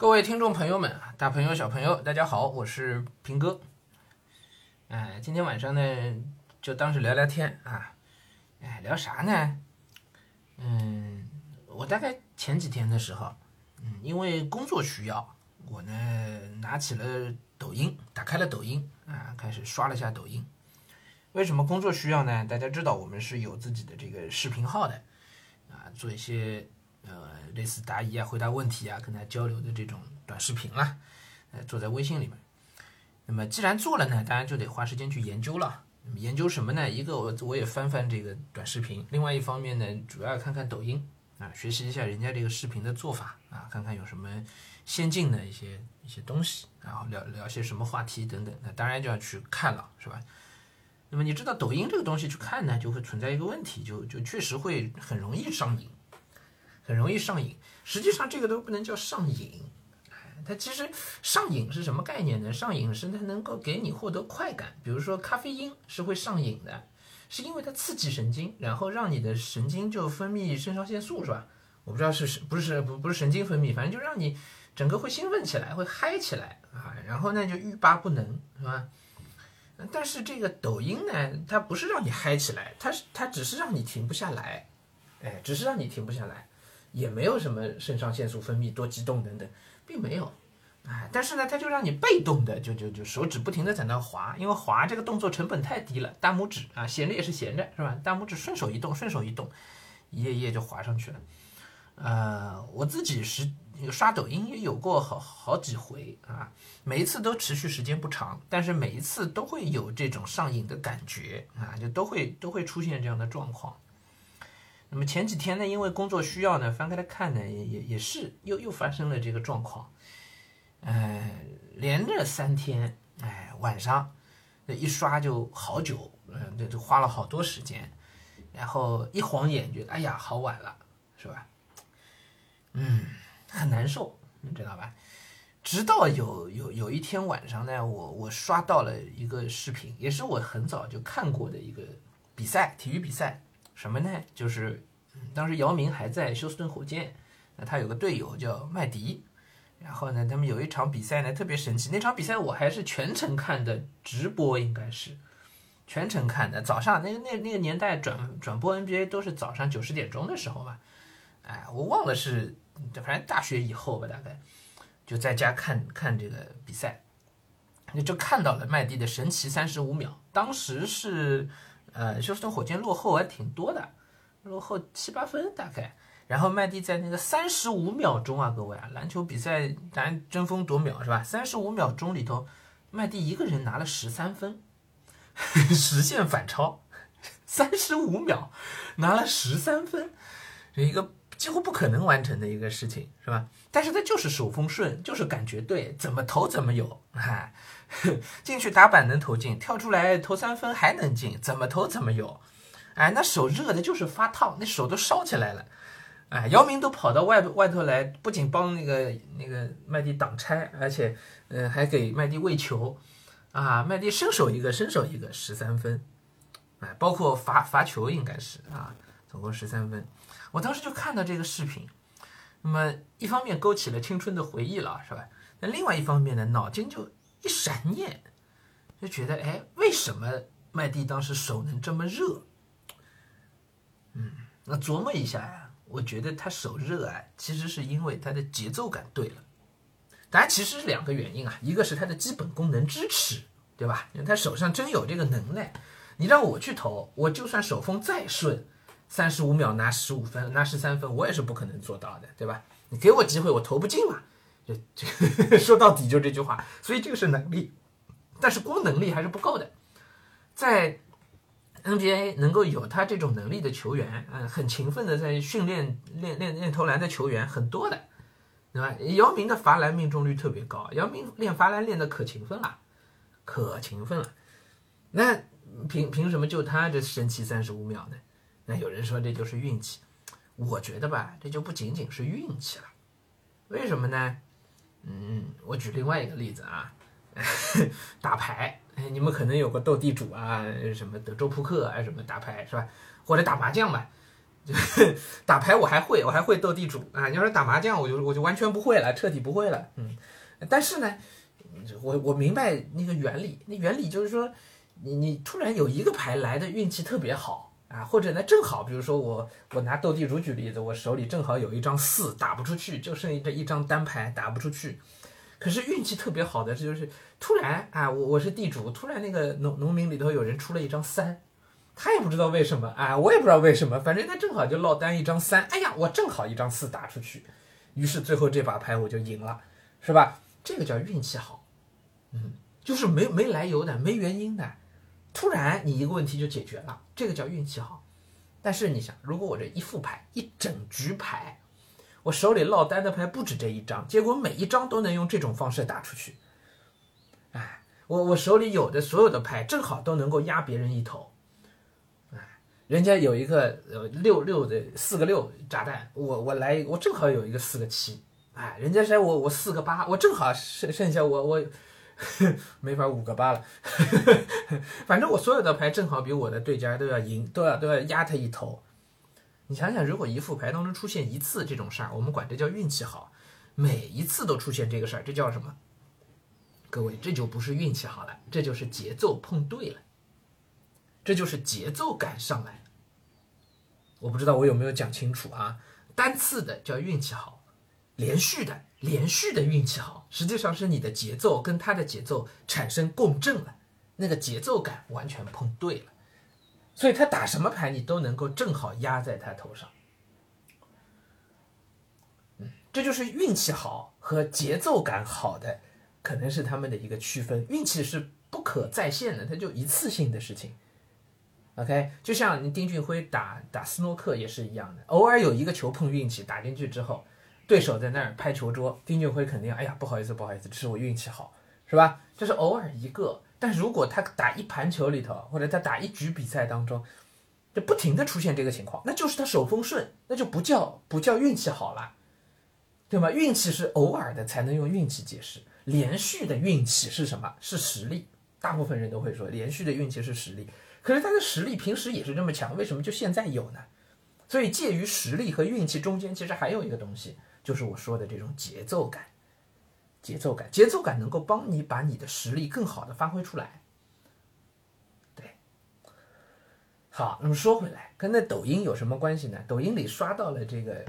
各位听众朋友们，大朋友小朋友，大家好，我是平哥。哎，今天晚上呢，就当是聊聊天啊。哎，聊啥呢？嗯，我大概前几天的时候，嗯，因为工作需要，我呢拿起了抖音，打开了抖音啊，开始刷了一下抖音。为什么工作需要呢？大家知道我们是有自己的这个视频号的啊，做一些。呃，类似答疑啊、回答问题啊、跟他交流的这种短视频啦，呃，做在微信里面。那么既然做了呢，当然就得花时间去研究了。研究什么呢？一个我我也翻翻这个短视频，另外一方面呢，主要看看抖音啊，学习一下人家这个视频的做法啊，看看有什么先进的一些一些东西，然后聊聊些什么话题等等。那当然就要去看了，是吧？那么你知道抖音这个东西去看呢，就会存在一个问题，就就确实会很容易上瘾。很容易上瘾，实际上这个都不能叫上瘾，它其实上瘾是什么概念呢？上瘾是它能够给你获得快感，比如说咖啡因是会上瘾的，是因为它刺激神经，然后让你的神经就分泌肾上腺素，是吧？我不知道是是不是不不是神经分泌，反正就让你整个会兴奋起来，会嗨起来啊，然后呢就欲罢不能，是吧？但是这个抖音呢，它不是让你嗨起来，它是它只是让你停不下来，哎，只是让你停不下来。也没有什么肾上腺素分泌多激动等等，并没有，哎，但是呢，它就让你被动的就就就手指不停的在那滑，因为滑这个动作成本太低了，大拇指啊闲着也是闲着是吧？大拇指顺手一动，顺手一动，一页一页就滑上去了。呃，我自己是刷抖音也有过好好几回啊，每一次都持续时间不长，但是每一次都会有这种上瘾的感觉啊，就都会都会出现这样的状况。那么前几天呢，因为工作需要呢，翻开来看呢，也也也是又又发生了这个状况，呃，连着三天，哎，晚上那一刷就好久，嗯，这就花了好多时间，然后一晃眼觉得，哎呀，好晚了，是吧？嗯，很难受，你知道吧？直到有有有一天晚上呢，我我刷到了一个视频，也是我很早就看过的一个比赛，体育比赛。什么呢？就是当时姚明还在休斯顿火箭，那他有个队友叫麦迪，然后呢，他们有一场比赛呢特别神奇，那场比赛我还是全程看的直播，应该是全程看的。早上那个那那个年代转转播 NBA 都是早上九十点钟的时候嘛，哎，我忘了是反正大学以后吧，大概就在家看看这个比赛，那就看到了麦迪的神奇三十五秒，当时是。呃，休斯顿火箭落后还挺多的，落后七八分大概。然后麦蒂在那个三十五秒钟啊，各位啊，篮球比赛咱争分夺秒是吧？三十五秒钟里头，麦蒂一个人拿了十三分，实现反超，三十五秒拿了十三分，这一个几乎不可能完成的一个事情是吧？但是他就是手风顺，就是感觉对，怎么投怎么有，哎。进去打板能投进，跳出来投三分还能进，怎么投怎么有，哎，那手热的就是发烫，那手都烧起来了，哎，姚明都跑到外外头来，不仅帮那个那个麦迪挡拆，而且，嗯，还给麦迪喂球，啊，麦迪伸手一个，伸手一个，十三分，哎，包括罚罚球应该是啊，总共十三分，我当时就看到这个视频，那么一方面勾起了青春的回忆了，是吧？那另外一方面呢，脑筋就。一闪念，就觉得哎，为什么麦蒂当时手能这么热？嗯，那琢磨一下呀，我觉得他手热啊，其实是因为他的节奏感对了。当然，其实是两个原因啊，一个是他的基本功能支持，对吧？因为他手上真有这个能耐。你让我去投，我就算手风再顺，三十五秒拿十五分、拿十三分，我也是不可能做到的，对吧？你给我机会，我投不进嘛。这 说到底就这句话，所以这个是能力，但是光能力还是不够的。在 NBA 能够有他这种能力的球员，嗯，很勤奋的在训练练练练投篮的球员很多的，对吧？姚明的罚篮命中率特别高，姚明练罚篮练的可勤奋了，可勤奋了。那凭凭什么就他这神奇三十五秒呢？那有人说这就是运气，我觉得吧，这就不仅仅是运气了。为什么呢？嗯，我举另外一个例子啊，打牌，你们可能有个斗地主啊，什么德州扑克啊，什么打牌是吧？或者打麻将吧，打牌我还会，我还会斗地主啊。你要是打麻将，我就我就完全不会了，彻底不会了。嗯，但是呢，我我明白那个原理，那原理就是说，你你突然有一个牌来的运气特别好啊，或者呢正好，比如说我我拿斗地主举例子，我手里正好有一张四打不出去，就剩这一张单牌打不出去。可是运气特别好的，这就是突然啊，我我是地主，突然那个农农民里头有人出了一张三。他也不知道为什么啊，我也不知道为什么，反正他正好就落单一张三，哎呀，我正好一张四打出去，于是最后这把牌我就赢了，是吧？这个叫运气好，嗯，就是没没来由的，没原因的，突然你一个问题就解决了，这个叫运气好。但是你想，如果我这一副牌一整局牌，我手里落单的牌不止这一张，结果每一张都能用这种方式打出去，哎，我我手里有的所有的牌正好都能够压别人一头。哎人家有一个呃六六的四个六炸弹，我我来我正好有一个四个七，哎，人家说我我四个八，我正好剩剩下我我 没法五个八了，反正我所有的牌正好比我的对家都要赢，都要都要压他一头。你想想，如果一副牌当中出现一次这种事儿，我们管这叫运气好，每一次都出现这个事儿，这叫什么？各位，这就不是运气好了，这就是节奏碰对了，这就是节奏感上来。我不知道我有没有讲清楚啊？单次的叫运气好，连续的连续的运气好，实际上是你的节奏跟他的节奏产生共振了，那个节奏感完全碰对了，所以他打什么牌你都能够正好压在他头上。嗯，这就是运气好和节奏感好的，可能是他们的一个区分。运气是不可再现的，它就一次性的事情。OK，就像丁俊晖打打斯诺克也是一样的，偶尔有一个球碰运气打进去之后，对手在那儿拍球桌，丁俊晖肯定哎呀不好意思不好意思，这是我运气好，是吧？这是偶尔一个，但如果他打一盘球里头，或者他打一局比赛当中，就不停的出现这个情况，那就是他手风顺，那就不叫不叫运气好了，对吗？运气是偶尔的才能用运气解释，连续的运气是什么？是实力，大部分人都会说连续的运气是实力。可是他的实力平时也是这么强，为什么就现在有呢？所以介于实力和运气中间，其实还有一个东西，就是我说的这种节奏感。节奏感，节奏感能够帮你把你的实力更好的发挥出来。对，好，那么说回来，跟那抖音有什么关系呢？抖音里刷到了这个，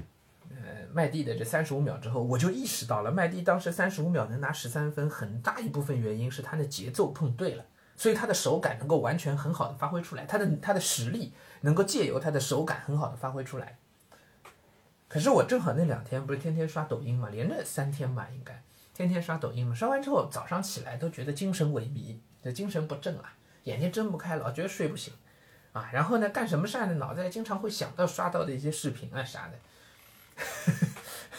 呃，麦蒂的这三十五秒之后，我就意识到了，麦蒂当时三十五秒能拿十三分，很大一部分原因是他的节奏碰对了。所以他的手感能够完全很好的发挥出来，他的他的实力能够借由他的手感很好的发挥出来。可是我正好那两天不是天天刷抖音嘛，连着三天吧，应该天天刷抖音嘛。刷完之后早上起来都觉得精神萎靡，就精神不振啊，眼睛睁不开，老觉得睡不醒啊。然后呢，干什么事儿呢？脑袋经常会想到刷到的一些视频啊啥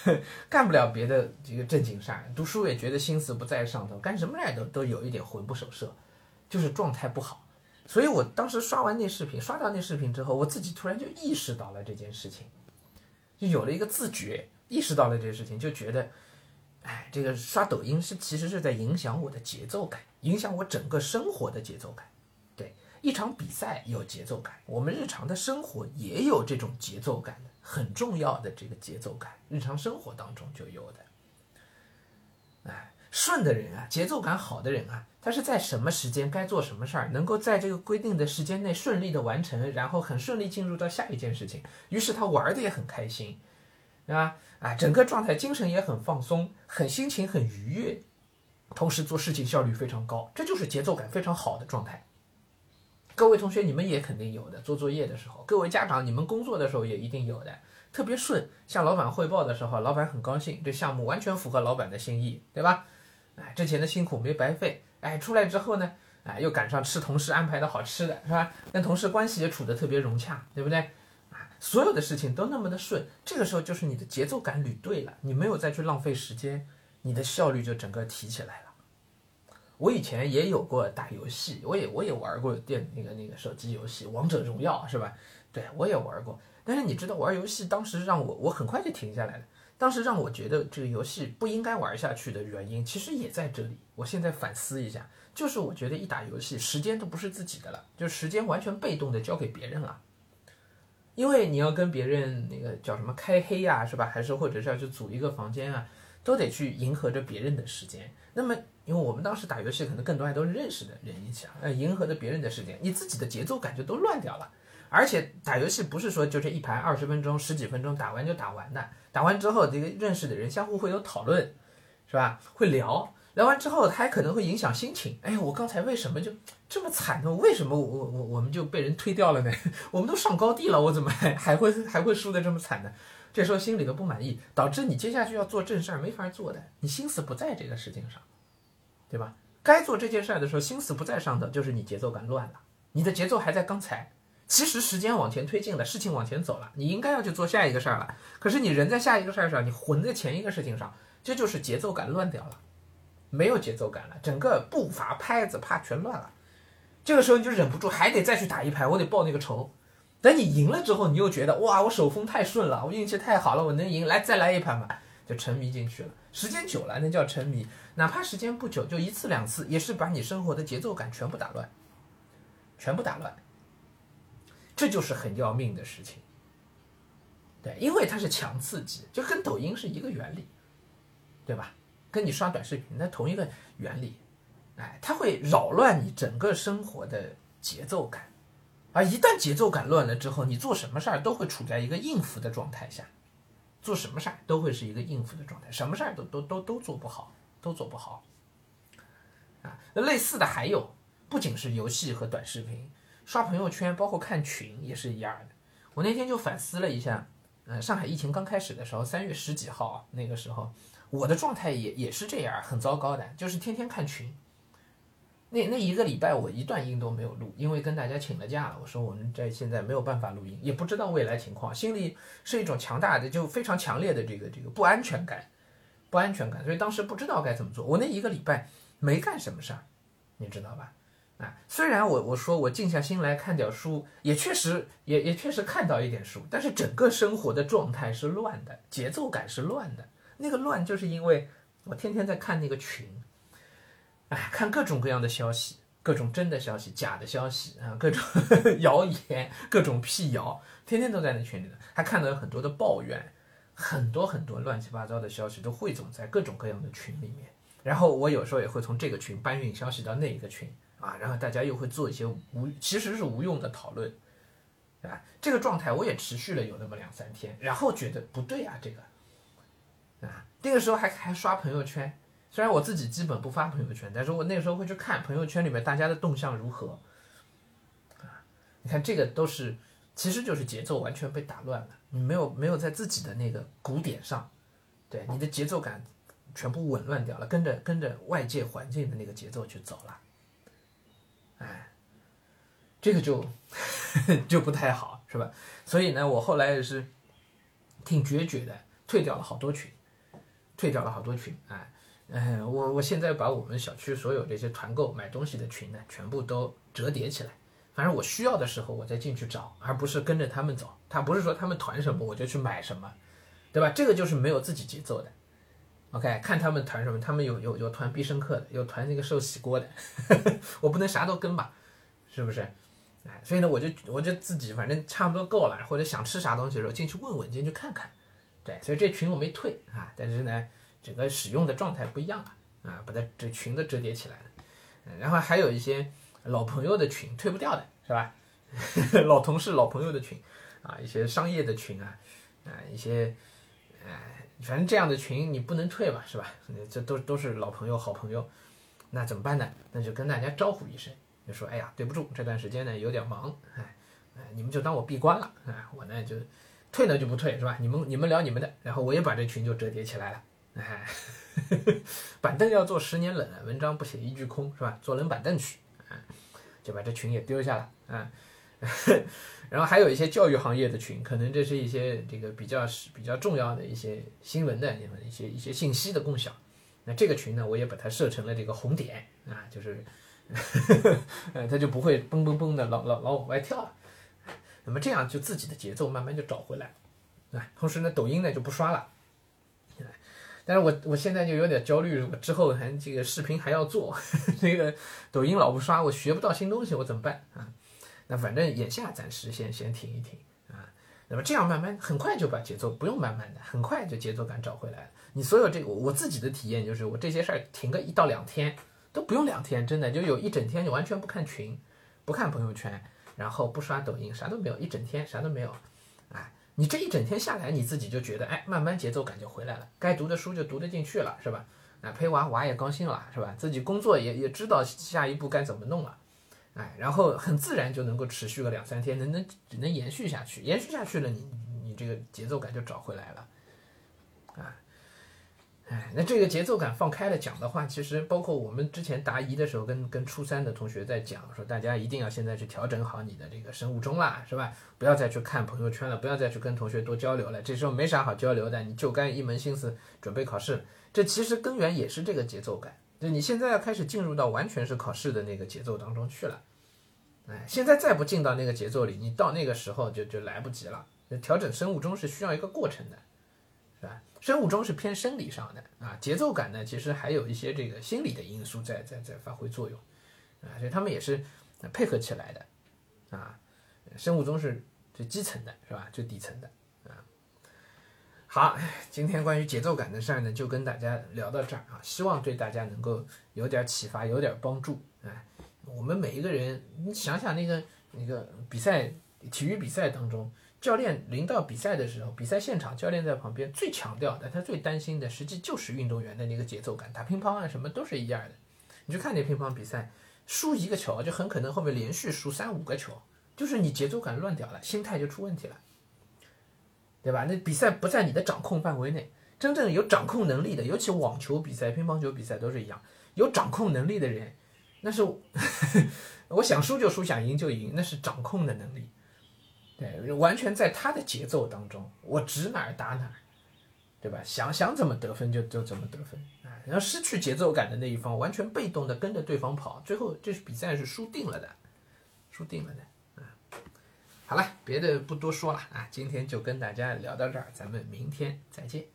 的，干不了别的这个正经事儿，读书也觉得心思不在上头，干什么事儿都都有一点魂不守舍。就是状态不好，所以我当时刷完那视频，刷到那视频之后，我自己突然就意识到了这件事情，就有了一个自觉，意识到了这个事情，就觉得，哎，这个刷抖音是其实是在影响我的节奏感，影响我整个生活的节奏感。对，一场比赛有节奏感，我们日常的生活也有这种节奏感的，很重要的这个节奏感，日常生活当中就有的。顺的人啊，节奏感好的人啊。他是在什么时间该做什么事儿，能够在这个规定的时间内顺利的完成，然后很顺利进入到下一件事情。于是他玩的也很开心，对吧？啊，整个状态精神也很放松，很心情很愉悦，同时做事情效率非常高，这就是节奏感非常好的状态。各位同学，你们也肯定有的，做作业的时候；各位家长，你们工作的时候也一定有的，特别顺。向老板汇报的时候，老板很高兴，这项目完全符合老板的心意，对吧？哎，之前的辛苦没白费。哎，出来之后呢，哎，又赶上吃同事安排的好吃的，是吧？跟同事关系也处得特别融洽，对不对？啊，所有的事情都那么的顺，这个时候就是你的节奏感捋对了，你没有再去浪费时间，你的效率就整个提起来了。我以前也有过打游戏，我也我也玩过电那个那个手机游戏《王者荣耀》，是吧？对我也玩过，但是你知道玩游戏当时让我我很快就停下来了。当时让我觉得这个游戏不应该玩下去的原因，其实也在这里。我现在反思一下，就是我觉得一打游戏，时间都不是自己的了，就时间完全被动的交给别人了。因为你要跟别人那个叫什么开黑呀，是吧？还是或者是要去组一个房间啊，都得去迎合着别人的时间。那么，因为我们当时打游戏，可能更多还都是认识的人一起啊，呃，迎合着别人的时间，你自己的节奏感就都乱掉了。而且打游戏不是说就这一盘二十分钟、十几分钟打完就打完的，打完之后这个认识的人相互会有讨论，是吧？会聊，聊完之后他还可能会影响心情。哎呀，我刚才为什么就这么惨呢？为什么我我我们就被人推掉了呢？我们都上高地了，我怎么还还会还会输的这么惨呢？这时候心里都不满意，导致你接下去要做正事儿没法做的，你心思不在这个事情上，对吧？该做这件事儿的时候心思不在上头，就是你节奏感乱了，你的节奏还在刚才。其实时间往前推进了，事情往前走了，你应该要去做下一个事儿了。可是你人在下一个事儿上，你魂在前一个事情上，这就是节奏感乱掉了，没有节奏感了，整个步伐拍子啪全乱了。这个时候你就忍不住还得再去打一盘，我得报那个仇。等你赢了之后，你又觉得哇，我手风太顺了，我运气太好了，我能赢，来再来一盘吧，就沉迷进去了。时间久了那叫沉迷，哪怕时间不久，就一次两次，也是把你生活的节奏感全部打乱，全部打乱。这就是很要命的事情，对，因为它是强刺激，就跟抖音是一个原理，对吧？跟你刷短视频那同一个原理，哎，它会扰乱你整个生活的节奏感，而一旦节奏感乱了之后，你做什么事儿都会处在一个应付的状态下，做什么事儿都会是一个应付的状态，什么事儿都都都都做不好，都做不好，啊，类似的还有，不仅是游戏和短视频。刷朋友圈，包括看群也是一样的。我那天就反思了一下，嗯，上海疫情刚开始的时候，三月十几号啊那个时候，我的状态也也是这样，很糟糕的，就是天天看群。那那一个礼拜我一段音都没有录，因为跟大家请了假了。我说我们在现在没有办法录音，也不知道未来情况，心里是一种强大的就非常强烈的这个这个不安全感，不安全感，所以当时不知道该怎么做。我那一个礼拜没干什么事儿，你知道吧？虽然我我说我静下心来看点书，也确实也也确实看到一点书，但是整个生活的状态是乱的，节奏感是乱的。那个乱就是因为我天天在看那个群，哎，看各种各样的消息，各种真的消息、假的消息啊，各种 谣言、各种辟谣，天天都在那群里头，还看到有很多的抱怨，很多很多乱七八糟的消息都汇总在各种各样的群里面。然后我有时候也会从这个群搬运消息到那一个群。啊，然后大家又会做一些无，其实是无用的讨论，啊，这个状态我也持续了有那么两三天，然后觉得不对啊，这个，啊，那个时候还还刷朋友圈，虽然我自己基本不发朋友圈，但是我那个时候会去看朋友圈里面大家的动向如何，啊，你看这个都是，其实就是节奏完全被打乱了，你没有没有在自己的那个鼓点上，对，你的节奏感全部紊乱掉了，跟着跟着外界环境的那个节奏去走了。哎，这个就就不太好，是吧？所以呢，我后来也是挺决绝的，退掉了好多群，退掉了好多群。哎，嗯，我我现在把我们小区所有这些团购买东西的群呢，全部都折叠起来。反正我需要的时候，我再进去找，而不是跟着他们走。他不是说他们团什么我就去买什么，对吧？这个就是没有自己节奏的。OK，看他们团什么，他们有有有团必胜客的，有团那个寿喜锅的，我不能啥都跟吧，是不是？哎，所以呢，我就我就自己反正差不多够了，或者想吃啥东西的时候进去问问，进去看看，对，所以这群我没退啊，但是呢，整个使用的状态不一样了啊，把它这群都折叠起来了，然后还有一些老朋友的群退不掉的是吧？老同事、老朋友的群啊，一些商业的群啊，啊，一些哎。反正这样的群你不能退吧，是吧？这都都是老朋友、好朋友，那怎么办呢？那就跟大家招呼一声，就说：“哎呀，对不住，这段时间呢有点忙，哎，哎，你们就当我闭关了，哎，我呢就退呢就不退，是吧？你们你们聊你们的，然后我也把这群就折叠起来了，哎，板凳要坐十年冷，文章不写一句空，是吧？坐冷板凳去，哎，就把这群也丢下了，啊。” 然后还有一些教育行业的群，可能这是一些这个比较是比较重要的一些新闻的一些一些信息的共享。那这个群呢，我也把它设成了这个红点啊，就是，呃，它就不会嘣嘣嘣的老老老往外跳。那么这样就自己的节奏慢慢就找回来，啊，同时呢，抖音呢就不刷了。但是我我现在就有点焦虑，我之后还这个视频还要做，这个抖音老不刷，我学不到新东西，我怎么办啊？那反正眼下暂时先先停一停啊，那么？这样慢慢很快就把节奏不用慢慢的，很快就节奏感找回来了。你所有这个我自己的体验就是，我这些事儿停个一到两天都不用两天，真的就有一整天就完全不看群，不看朋友圈，然后不刷抖音，啥都没有，一整天啥都没有。哎，你这一整天下来，你自己就觉得哎，慢慢节奏感就回来了，该读的书就读得进去了，是吧？啊，陪娃娃也高兴了，是吧？自己工作也也知道下一步该怎么弄了。哎，然后很自然就能够持续个两三天，能能只能延续下去，延续下去了，你你这个节奏感就找回来了，啊，哎，那这个节奏感放开了讲的话，其实包括我们之前答疑的时候，跟跟初三的同学在讲，说大家一定要现在去调整好你的这个生物钟啦，是吧？不要再去看朋友圈了，不要再去跟同学多交流了，这时候没啥好交流的，你就该一门心思准备考试。这其实根源也是这个节奏感。就你现在要开始进入到完全是考试的那个节奏当中去了，哎，现在再不进到那个节奏里，你到那个时候就就来不及了。调整生物钟是需要一个过程的，是吧？生物钟是偏生理上的啊，节奏感呢，其实还有一些这个心理的因素在在在发挥作用，啊，所以他们也是配合起来的，啊，生物钟是最基层的，是吧？最底层的啊。好，今天关于节奏感的事儿呢，就跟大家聊到这儿啊，希望对大家能够有点启发，有点帮助。哎，我们每一个人，你想想那个那个比赛，体育比赛当中，教练临到比赛的时候，比赛现场教练在旁边最强调的，他最担心的，实际就是运动员的那个节奏感。打乒乓啊，什么都是一样的。你去看那乒乓比赛，输一个球就很可能后面连续输三五个球，就是你节奏感乱掉了，心态就出问题了。对吧？那比赛不在你的掌控范围内。真正有掌控能力的，尤其网球比赛、乒乓球比赛都是一样，有掌控能力的人，那是我 想输就输，想赢就赢，那是掌控的能力。对，完全在他的节奏当中，我指哪儿打哪儿，对吧？想想怎么得分就就怎么得分啊。然后失去节奏感的那一方，完全被动的跟着对方跑，最后这是比赛是输定了的，输定了的。好了，别的不多说了啊，今天就跟大家聊到这儿，咱们明天再见。